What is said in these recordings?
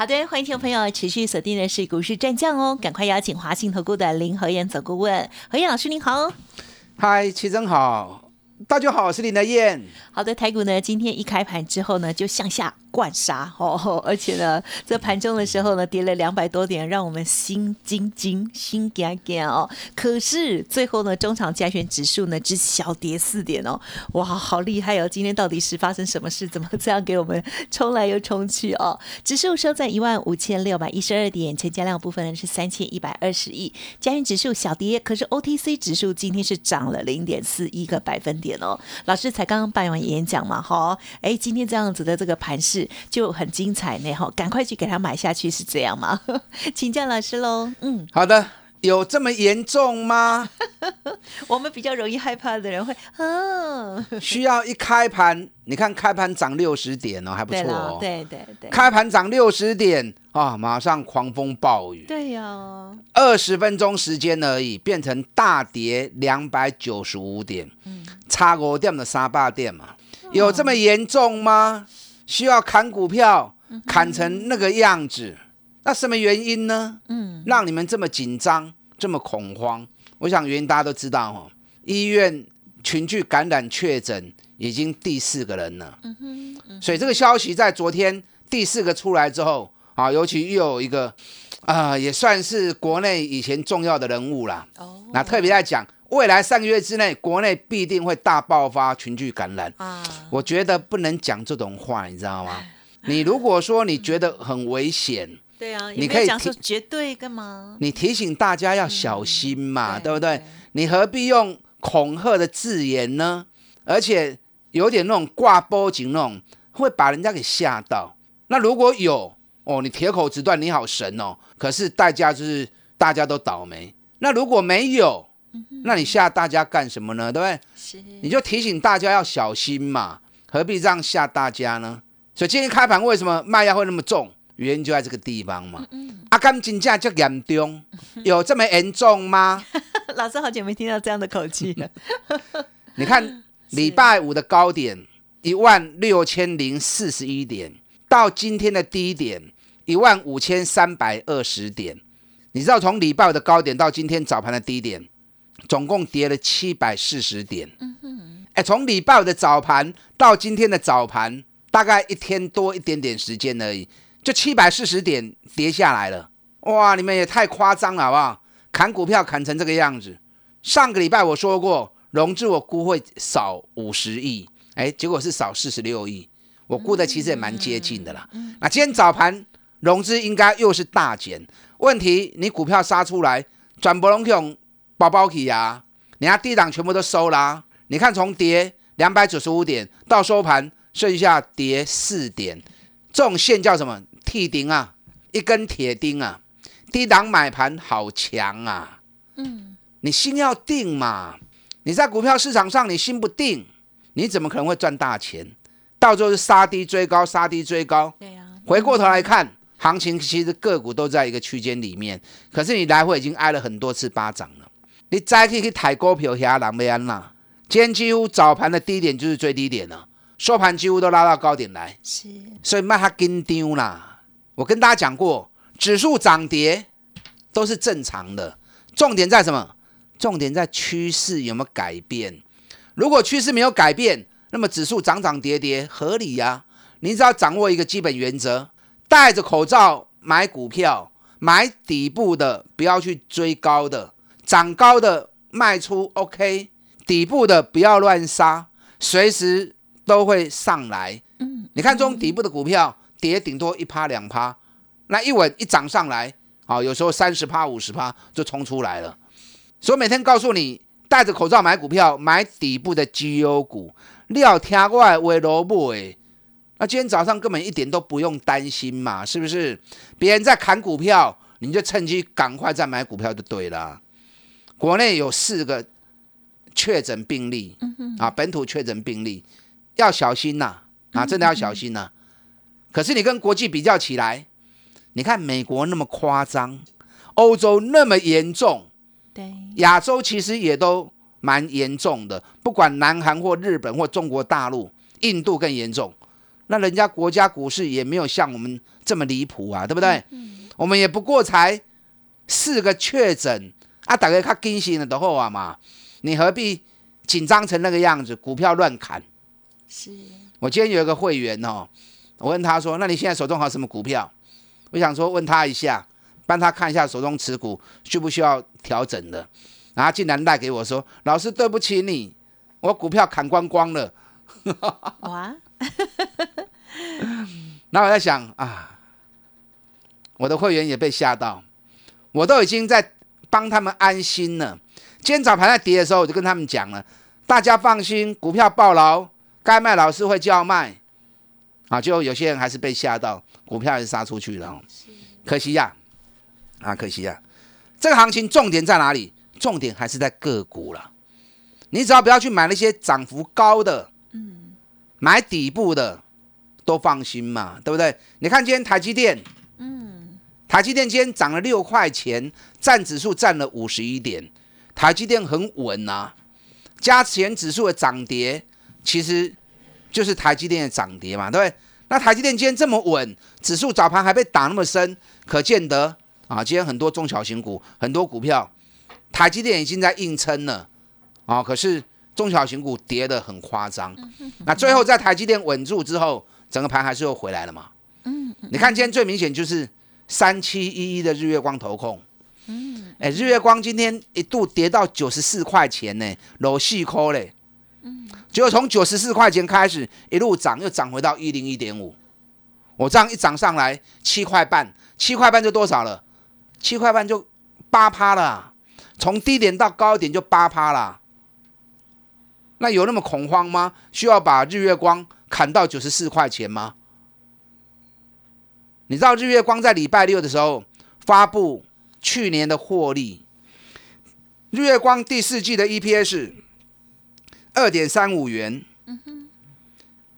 好的，欢迎听众朋友持续锁定的是股市战将哦，赶快邀请华信投顾的林和燕总顾问，何燕老师您好。嗨，齐真好，大家好，我是林德燕。好的，台股呢今天一开盘之后呢就向下。灌杀哦，而且呢，在盘中的时候呢，跌了两百多点，让我们心惊惊、心惊惊哦。可是最后呢，中场加权指数呢只小跌四点哦，哇，好厉害哦！今天到底是发生什么事？怎么这样给我们冲来又冲去哦？指数收在一万五千六百一十二点，成交量部分呢是三千一百二十亿，加权指数小跌，可是 OTC 指数今天是涨了零点四一个百分点哦。老师才刚刚办完演讲嘛，好，哎，今天这样子的这个盘势。就很精彩呢，哈！赶快去给他买下去，是这样吗？请教老师喽。嗯，好的，有这么严重吗？我们比较容易害怕的人会，嗯，需要一开盘，你看开盘涨六十点哦，还不错哦。对对对，开盘涨六十点啊，马上狂风暴雨。对呀，二十分钟时间而已，变成大跌两百九十五点，嗯，差五点的三八点嘛，有这么严重吗？需要砍股票，砍成那个样子，那什么原因呢？嗯，让你们这么紧张，这么恐慌。我想原因大家都知道哦，医院群聚感染确诊已经第四个人了。嗯哼，所以这个消息在昨天第四个出来之后啊，尤其又有一个啊，也算是国内以前重要的人物啦。哦，那特别在讲。未来三个月之内，国内必定会大爆发群聚感染啊！我觉得不能讲这种话，你知道吗？你如果说你觉得很危险，对啊，你可以讲说绝对干嘛？你提醒大家要小心嘛，对不对？你何必用恐吓的字眼呢？而且有点那种挂波警那种，会把人家给吓到。那如果有哦，你铁口直断，你好神哦！可是代价就是大家都倒霉。那如果没有？那你吓大家干什么呢？对不对？是，你就提醒大家要小心嘛，何必这样吓大家呢？所以今天开盘为什么卖压会那么重？原因就在这个地方嘛。阿甘金价就严重，有这么严重吗？老师好久没听到这样的口气了。你看礼拜五的高点一万六千零四十一点，到今天的低点一万五千三百二十点，你知道从礼拜五的高点到今天早盘的低点？总共跌了七百四十点。嗯哼，哎，从礼拜五的早盘到今天的早盘，大概一天多一点点时间而已，就七百四十点跌下来了。哇，你们也太夸张了，好不好？砍股票砍成这个样子。上个礼拜我说过，融资我估会少五十亿，哎，结果是少四十六亿。我估的其实也蛮接近的啦。那今天早盘融资应该又是大减。问题你股票杀出来，转博龙用。包包起呀！你看低档全部都收啦。你看从跌两百九十五点到收盘，剩下跌四点，这种线叫什么？替钉啊，一根铁钉啊！低档买盘好强啊！嗯，你心要定嘛。你在股票市场上你心不定，你怎么可能会赚大钱？到最后是杀低追高，杀低追高。对呀。回过头来看，行情其实个股都在一个区间里面，可是你来回已经挨了很多次巴掌了。你再去去抬股票，遐人要安啦。今天几乎早盘的低点就是最低点了，收盘几乎都拉到高点来。是，所以卖它跟丢啦。我跟大家讲过，指数涨跌都是正常的，重点在什么？重点在趋势有没有改变。如果趋势没有改变，那么指数涨涨跌跌合理呀。你只要掌握一个基本原则：戴着口罩买股票，买底部的，不要去追高的。涨高的卖出，OK，底部的不要乱杀，随时都会上来。嗯，你看这种底部的股票，跌顶多一趴两趴，那一稳一涨上来，好，有时候三十趴五十趴就冲出来了。所以每天告诉你，戴着口罩买股票，买底部的绩优股，你要听我的话萝卜诶。那今天早上根本一点都不用担心嘛，是不是？别人在砍股票，你就趁机赶快再买股票就对了。国内有四个确诊病例，啊，本土确诊病例要小心呐，啊，真的要小心呐。可是你跟国际比较起来，你看美国那么夸张，欧洲那么严重，对，亚洲其实也都蛮严重的，不管南韩或日本或中国大陆，印度更严重。那人家国家股市也没有像我们这么离谱啊，对不对？我们也不过才四个确诊啊，大家看惊醒了的后啊嘛，你何必紧张成那个样子？股票乱砍。是我今天有一个会员哦，我问他说：“那你现在手中还有什么股票？”我想说问他一下，帮他看一下手中持股需不需要调整的。然后竟然赖给我说：“老师，对不起你，我股票砍光光了。”哇，然后我在想啊，我的会员也被吓到，我都已经在帮他们安心了。今天早盘在跌的时候，我就跟他们讲了，大家放心，股票爆牢，该卖老师会叫卖。啊，就有些人还是被吓到，股票还是杀出去了哦，可惜呀，啊，可惜呀。这个行情重点在哪里？重点还是在个股了。你只要不要去买那些涨幅高的，嗯，买底部的都放心嘛，对不对？你看今天台积电，嗯，台积电今天涨了六块钱，占指数占了五十一点，台积电很稳呐。加权指数的涨跌，其实就是台积电的涨跌嘛，对不对？那台积电今天这么稳，指数早盘还被打那么深，可见得啊，今天很多中小型股，很多股票，台积电已经在硬撑了啊，可是中小型股跌得很夸张。那最后在台积电稳住之后，整个盘还是又回来了嘛。嗯，你看今天最明显就是三七一一的日月光投控。嗯，哎，日月光今天一度跌到九十四块钱呢，裸细抠嘞。嗯，结果从九十四块钱开始一路涨，又涨回到一零一点五。我这样一涨上来七块半，七块半就多少了？七块半就八趴了，从低点到高点就八趴了。那有那么恐慌吗？需要把日月光砍到九十四块钱吗？你知道日月光在礼拜六的时候发布去年的获利，日月光第四季的 EPS 二点三五元，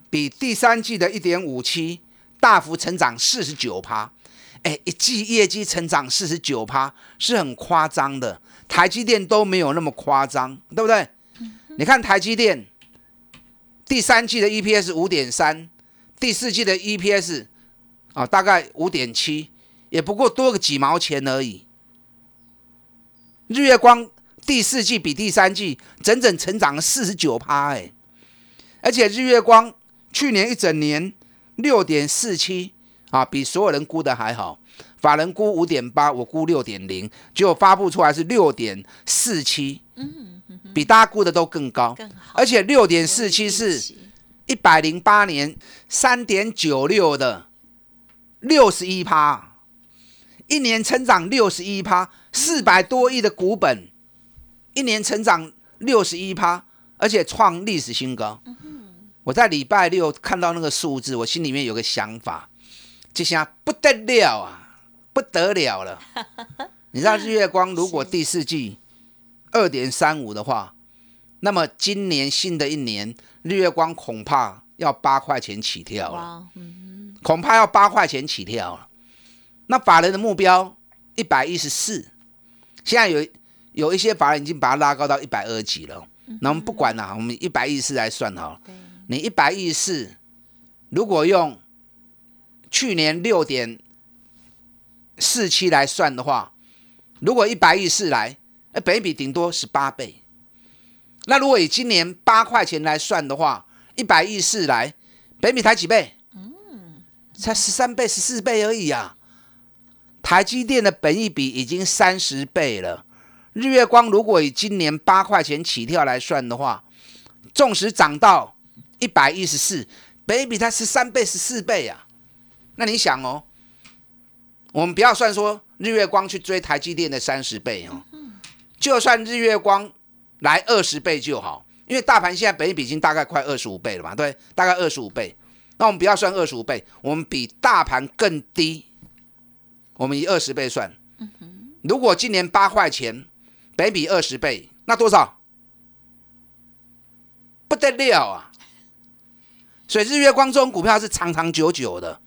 比第三季的一点五七大幅成长四十九趴。哎，一季业绩成长四十九趴是很夸张的，台积电都没有那么夸张，对不对？你看台积电第三季的 EPS 五点三，第四季的 EPS 啊大概五点七，也不过多个几毛钱而已。日月光第四季比第三季整整成长了四十九趴，哎，而且日月光去年一整年六点四七啊，比所有人估的还好。法人估五点八，我估六点零，结果发布出来是六点四七，嗯，比大家估的都更高，更好。而且六点四七是一百零八年三点九六的六十一趴，一年成长六十一趴，四百多亿的股本，一年成长六十一趴，而且创历史新高。我在礼拜六看到那个数字，我心里面有个想法，这下不得了啊！不得了了！你知道日月光如果第四季二点三五的话，那么今年新的一年日月光恐怕要八块钱起跳了。恐怕要八块钱起跳了。那法人的目标一百一十四，现在有有一些法人已经把它拉高到一百二几了。那我们不管了，我们一百一十四来算好了。你一百一十四，如果用去年六点。四七来算的话，如果一百一十四来，那，本比顶多十八倍。那如果以今年八块钱来算的话，一百一十四来，本比才几倍？才十三倍、十四倍而已啊。台积电的本益比已经三十倍了。日月光如果以今年八块钱起跳来算的话，纵使涨到一百一十四，本比才十三倍、十四倍啊。那你想哦？我们不要算说日月光去追台积电的三十倍哦，就算日月光来二十倍就好，因为大盘现在本益比已经大概快二十五倍了嘛，对，大概二十五倍。那我们不要算二十五倍，我们比大盘更低，我们以二十倍算。如果今年八块钱，本比二十倍，那多少？不得了啊！所以日月光中股票是长长久久的。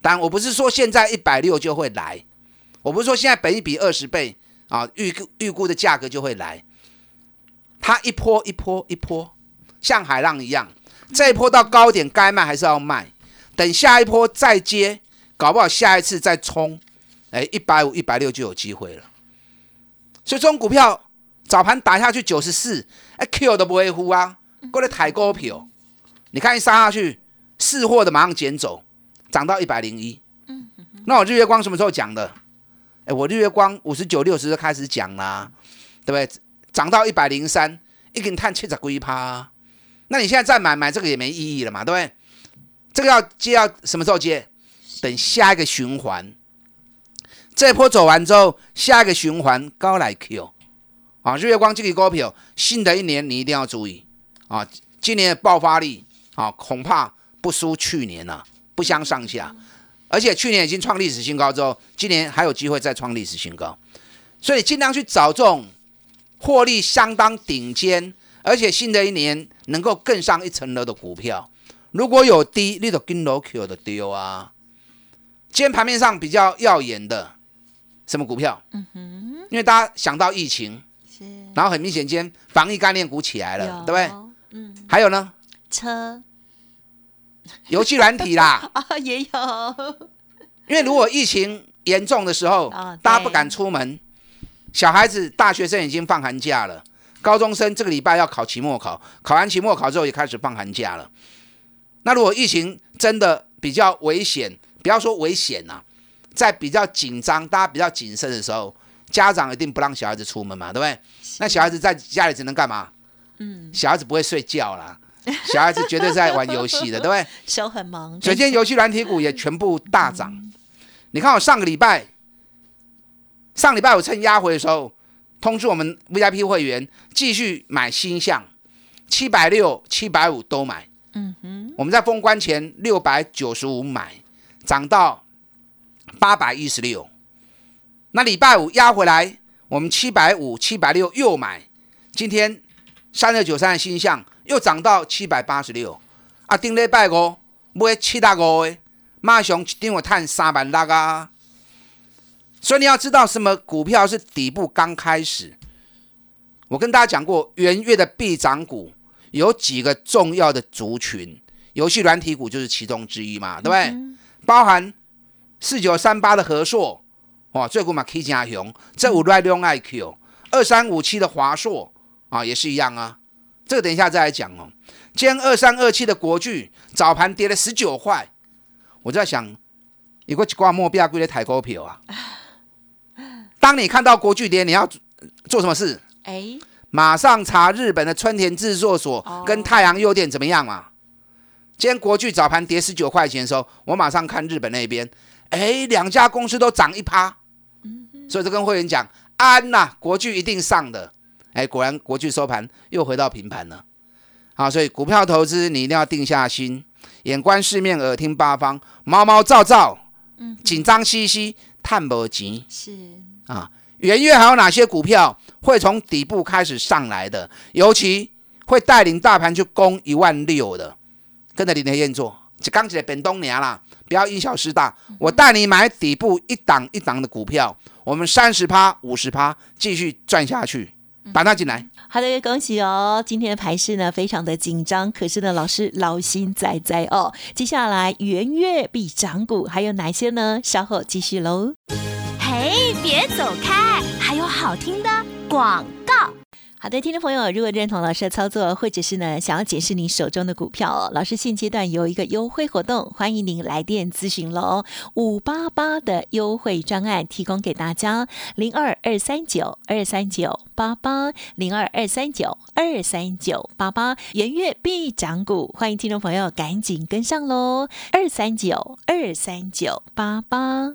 当然，我不是说现在一百六就会来，我不是说现在本一比二十倍啊，预估预估的价格就会来。它一波一波一波，像海浪一样，这一波到高点该卖还是要卖，等下一波再接，搞不好下一次再冲，哎，一百五、一百六就有机会了。所以这种股票早盘打下去九十四，哎，Q 都不会呼啊，过来抬高票，你看一杀下去，是货的马上捡走，涨到一百零一。那我日月光什么时候讲的？哎，我日月光五十九、六十就开始讲啦，对不对？涨到一百零三，一根碳七十龟趴，那你现在再买买这个也没意义了嘛，对不对？这个要接要什么时候接？等下一个循环，这波走完之后，下一个循环高来 Q 啊！日月光这个股票，新的一年你一定要注意啊！今年的爆发力啊，恐怕不输去年了，不相上下。而且去年已经创历史新高之后，今年还有机会再创历史新高，所以尽量去找这种。获利相当顶尖，而且新的一年能够更上一层楼的股票，如果有低，你就跟 o Q 的丢啊。今天盘面上比较耀眼的什么股票？嗯哼，因为大家想到疫情，是，然后很明显，今天防疫概念股起来了，对不对？嗯，还有呢？车，游戏软体啦，啊，也有。因为如果疫情严重的时候，大家不敢出门。小孩子、大学生已经放寒假了，高中生这个礼拜要考期末考，考完期末考之后也开始放寒假了。那如果疫情真的比较危险，不要说危险呐，在比较紧张、大家比较谨慎的时候，家长一定不让小孩子出门嘛，对不对？那小孩子在家里只能干嘛？嗯，小孩子不会睡觉啦，小孩子绝对是在玩游戏的，对不对？手很忙。首先，游戏软体股也全部大涨。你看我上个礼拜。上礼拜我趁压回的时候，通知我们 VIP 会员继续买新项，七百六、七百五都买。嗯哼，我们在封关前六百九十五买，涨到八百一十六。那礼拜五压回来，我们七百五、七百六又买。今天三六九三的新项又涨到七百八十六。啊，顶礼拜五买七大五的，马上一定会赚三万六啊！所以你要知道什么股票是底部刚开始。我跟大家讲过，元月的必涨股有几个重要的族群，游戏软体股就是其中之一嘛，对不对？包含四九三八的和硕，哇，最股嘛 K 加雄，这五 Red Long IQ，二三五七的华硕啊，也是一样啊。这个等一下再来讲哦。今天二三二七的国巨早盘跌了十九块，我在想，有个一挂目标贵的抬股票啊。当你看到国巨跌，你要做什么事？哎，马上查日本的春田制作所跟太阳诱电怎么样嘛？今天国巨早盘跌十九块钱的时候，我马上看日本那边，哎，两家公司都涨一趴，所以就跟会员讲，安呐，国巨一定上的。哎，果然国巨收盘又回到平盘了。好，所以股票投资你一定要定下心，眼观四面，耳听八方，毛毛躁躁，紧张兮兮，探不急是。啊，元月还有哪些股票会从底部开始上来的？尤其会带领大盘去攻一万六的，跟着林天燕做，就刚起来本东年啦，不要因小失大。我带你买底部一档一档的股票，我们三十趴、五十趴继续赚下去，把它进来。好的，恭喜哦！今天的排势呢非常的紧张，可是呢老师劳心在在哦。接下来元月必涨股还有哪些呢？稍后继续喽。嘿，别走开！还有好听的广告。好的，听众朋友，如果认同老师的操作，或者是呢想要解释你手中的股票，老师现阶段有一个优惠活动，欢迎您来电咨询喽。五八八的优惠专案提供给大家，零二二三九二三九八八零二二三九二三九八八，元月必涨股，欢迎听众朋友赶紧跟上喽，二三九二三九八八。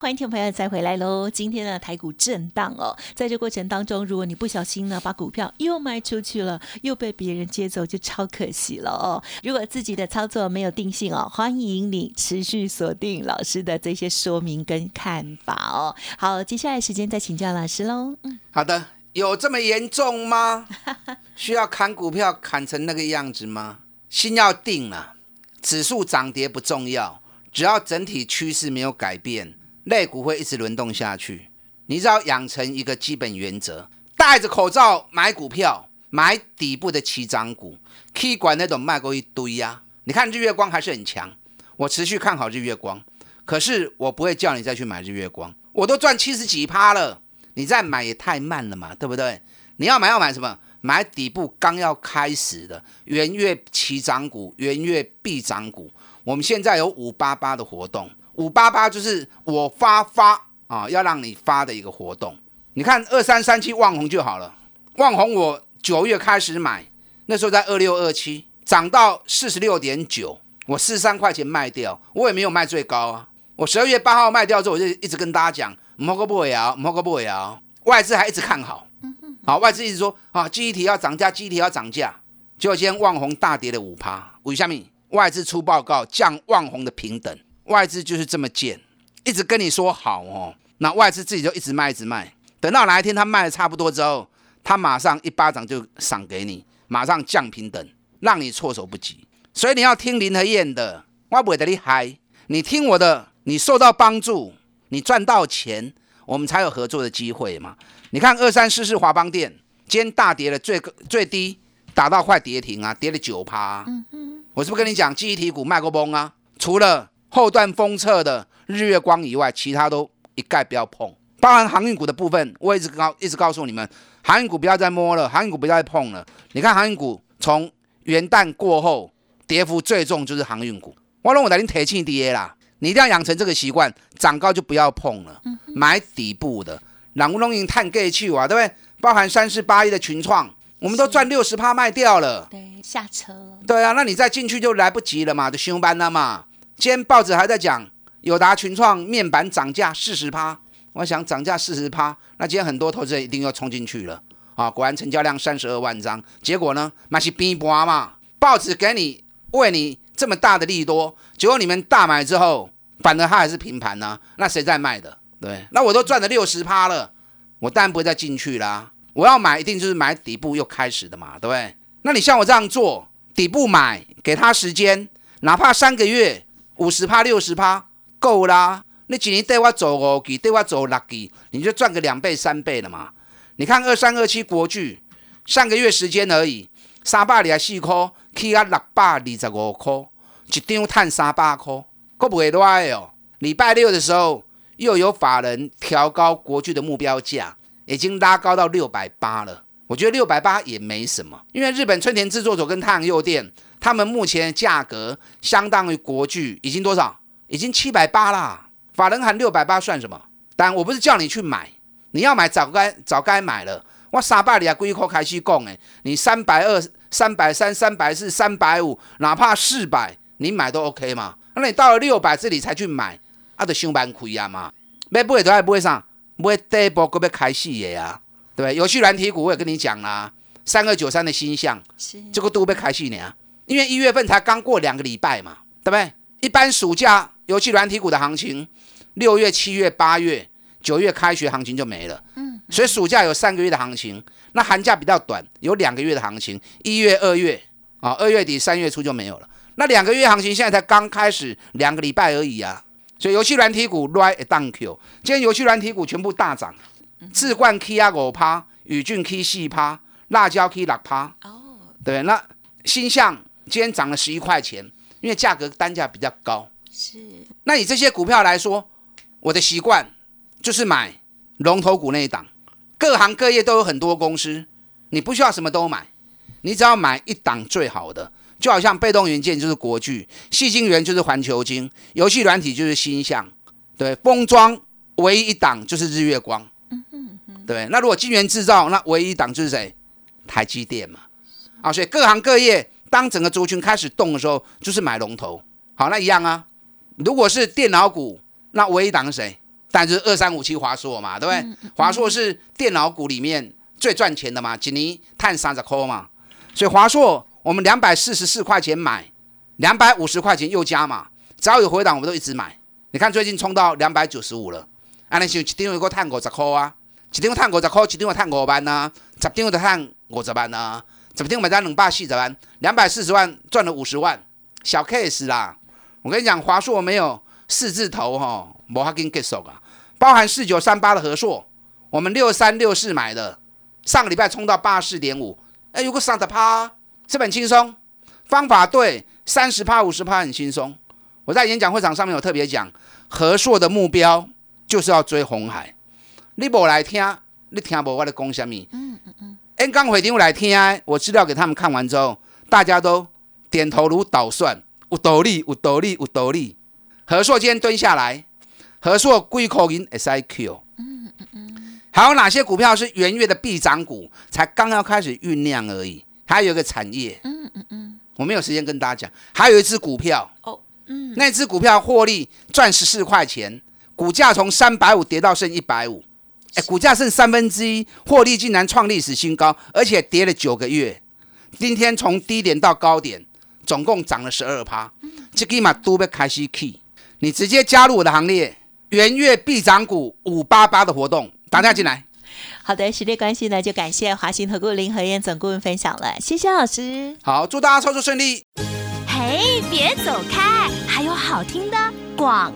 欢迎听众朋友再回来喽！今天的台股震荡哦，在这过程当中，如果你不小心呢，把股票又卖出去了，又被别人接走，就超可惜了哦。如果自己的操作没有定性哦，欢迎你持续锁定老师的这些说明跟看法哦。好，接下来时间再请教老师喽。嗯，好的，有这么严重吗？需要砍股票砍成那个样子吗？心要定了，指数涨跌不重要，只要整体趋势没有改变。肋骨会一直轮动下去，你只要养成一个基本原则：戴着口罩买股票，买底部的起涨股，可以管那种卖过一堆呀。你看日月光还是很强，我持续看好日月光，可是我不会叫你再去买日月光，我都赚七十几趴了，你再买也太慢了嘛，对不对？你要买要买什么？买底部刚要开始的元月起涨股、元月必涨股。我们现在有五八八的活动。五八八就是我发发啊，要让你发的一个活动。你看二三三七旺红就好了，旺红我九月开始买，那时候在二六二七，涨到四十六点九，我四十三块钱卖掉，我也没有卖最高啊。我十二月八号卖掉之后，我就一直跟大家讲，摩个不会摇，摩个不会摇，外资还一直看好。好，外资一直说啊，记忆体要涨价，记忆体要涨价。结果今天旺红大跌了五趴，为下面外资出报告降旺红的平等。外资就是这么贱，一直跟你说好哦，那外资自己就一直卖，一直卖，等到哪一天他卖的差不多之后，他马上一巴掌就赏给你，马上降平等，让你措手不及。所以你要听林和燕的，我不会得你嗨，你听我的，你受到帮助，你赚到钱，我们才有合作的机会嘛。你看二三四四华邦店，今天大跌了，最最低打到快跌停啊，跌了九趴。嗯嗯，我是不是跟你讲记忆体股卖过崩啊？除了后段封测的日月光以外，其他都一概不要碰，包含航运股的部分，我一直告一直告诉你们，航运股不要再摸了，航运股不要再碰了。你看航运股从元旦过后跌幅最重就是航运股，我认为已经铁气跌啦，你一定要养成这个习惯，涨高就不要碰了，买底部的，然后弄用碳盖去啊，对不对？包含三四八一的群创，我们都赚六十趴卖掉了，对，下车了，对啊，那你再进去就来不及了嘛，就休班了嘛。今天报纸还在讲友达群创面板涨价四十趴，我想涨价四十趴，那今天很多投资人一定要冲进去了啊！果然成交量三十二万张，结果呢，那是逼波嘛？报纸给你为你这么大的利多，结果你们大买之后，反而它还是平盘呢？那谁在卖的？对，那我都赚了六十趴了，我当然不会再进去啦。我要买一定就是买底部又开始的嘛，对不对？那你像我这样做，底部买，给他时间，哪怕三个月。五十趴六十趴够啦，你几年带我走五季，带我走六季，你就赚个两倍三倍了嘛。你看二三二七国巨，上个月时间而已，三百二十四块，起啊六百二十五块，一张赚三百块，够不会赖哦。礼拜六的时候，又有法人调高国巨的目标价，已经拉高到六百八了。我觉得六百八也没什么，因为日本春田制作所跟太阳诱电。他们目前的价格相当于国巨，已经多少？已经七百八啦。法人喊六百八算什么？但我不是叫你去买，你要买早该早该买了。我三百里啊，龟壳开始供诶，你三百二、三百三、三百四、三百五，哪怕四百，你买都 OK 嘛。那你到了六百这里才去买，啊，就上班亏啊嘛。买不会都还不会上，不会第一波个要开戏的呀，对不对？有趣软体股我也跟你讲啦，三二九三的新象，这个都被开始呢。因为一月份才刚过两个礼拜嘛，对不对？一般暑假尤其软体股的行情，六月、七月、八月、九月开学行情就没了。嗯，所以暑假有三个月的行情，那寒假比较短，有两个月的行情，一月、二月啊，二月底、三月初就没有了。那两个月行情现在才刚开始两个礼拜而已啊，所以游戏软体股 right down Q，今天游戏软体股全部大涨，智冠 K 啊五趴，宇俊 K 四趴，辣椒 K 六趴。哦，对，那新向。今天涨了十一块钱，因为价格单价比较高。是，那以这些股票来说，我的习惯就是买龙头股那一档。各行各业都有很多公司，你不需要什么都买，你只要买一档最好的，就好像被动元件就是国巨，细晶圆就是环球晶，游戏软体就是星象，对，封装唯一一档就是日月光嗯嗯，对，那如果晶圆制造，那唯一一档就是谁？台积电嘛，啊，所以各行各业当整个族群开始动的时候，就是买龙头，好，那一样啊。如果是电脑股，那唯一档是谁？但就是二三五七华硕嘛，对不对？华硕是电脑股里面最赚钱的嘛，几年探三十块嘛，所以华硕我们两百四十四块钱买，两百五十块钱又加嘛，只要有回档我们都一直买。你看最近冲到两百九十五了，安尼想一张有个探五十块啊，一张探五十块，一张碳五万呐，十张就探五十万呐，十张买单两百四十万，两百四十万赚了五十万，小 case 啦。我跟你讲，华硕没有四字头哈，无法跟结束啊。包含四九三八的和硕，我们六三六四买的，上个礼拜冲到八四点五，哎，有个三的趴，是不是很轻松？方法对，三十趴五十趴很轻松。我在演讲会场上面有特别讲，合硕的目标就是要追红海。你无来听，你听无我的讲什么？嗯嗯。N 刚回电来听，我资料给他们看完之后，大家都点头如捣蒜，有道理，有道理，有道理。何硕今天蹲下来。何硕贵口音 SIQ，嗯嗯嗯，还有哪些股票是元月的必涨股，才刚要开始酝酿而已？还有一个产业，嗯嗯嗯，我没有时间跟大家讲。还有一只股票，哦，嗯，那只股票获利赚十四块钱，股价从三百五跌到剩一百五，哎，股价剩三分之一，获利竟然创历史新高，而且跌了九个月，今天从低点到高点总共涨了十二趴，这个嘛都被开始 key，，你直接加入我的行列。元月必涨股五八八的活动，打电话进来。好的，时间关系呢，就感谢华兴投顾林和燕总顾问分享了，谢谢老师。好，祝大家操作顺利。嘿，别走开，还有好听的广。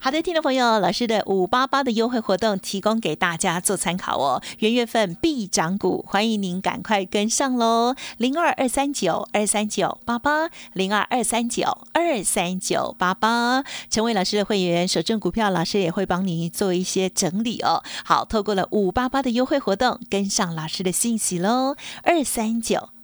好的，听众朋友，老师的五八八的优惠活动提供给大家做参考哦。元月份必涨股，欢迎您赶快跟上喽！零二二三九二三九八八，零二二三九二三九八八，成为老师的会员，守正股票，老师也会帮您做一些整理哦。好，透过了五八八的优惠活动，跟上老师的信息喽，二三九。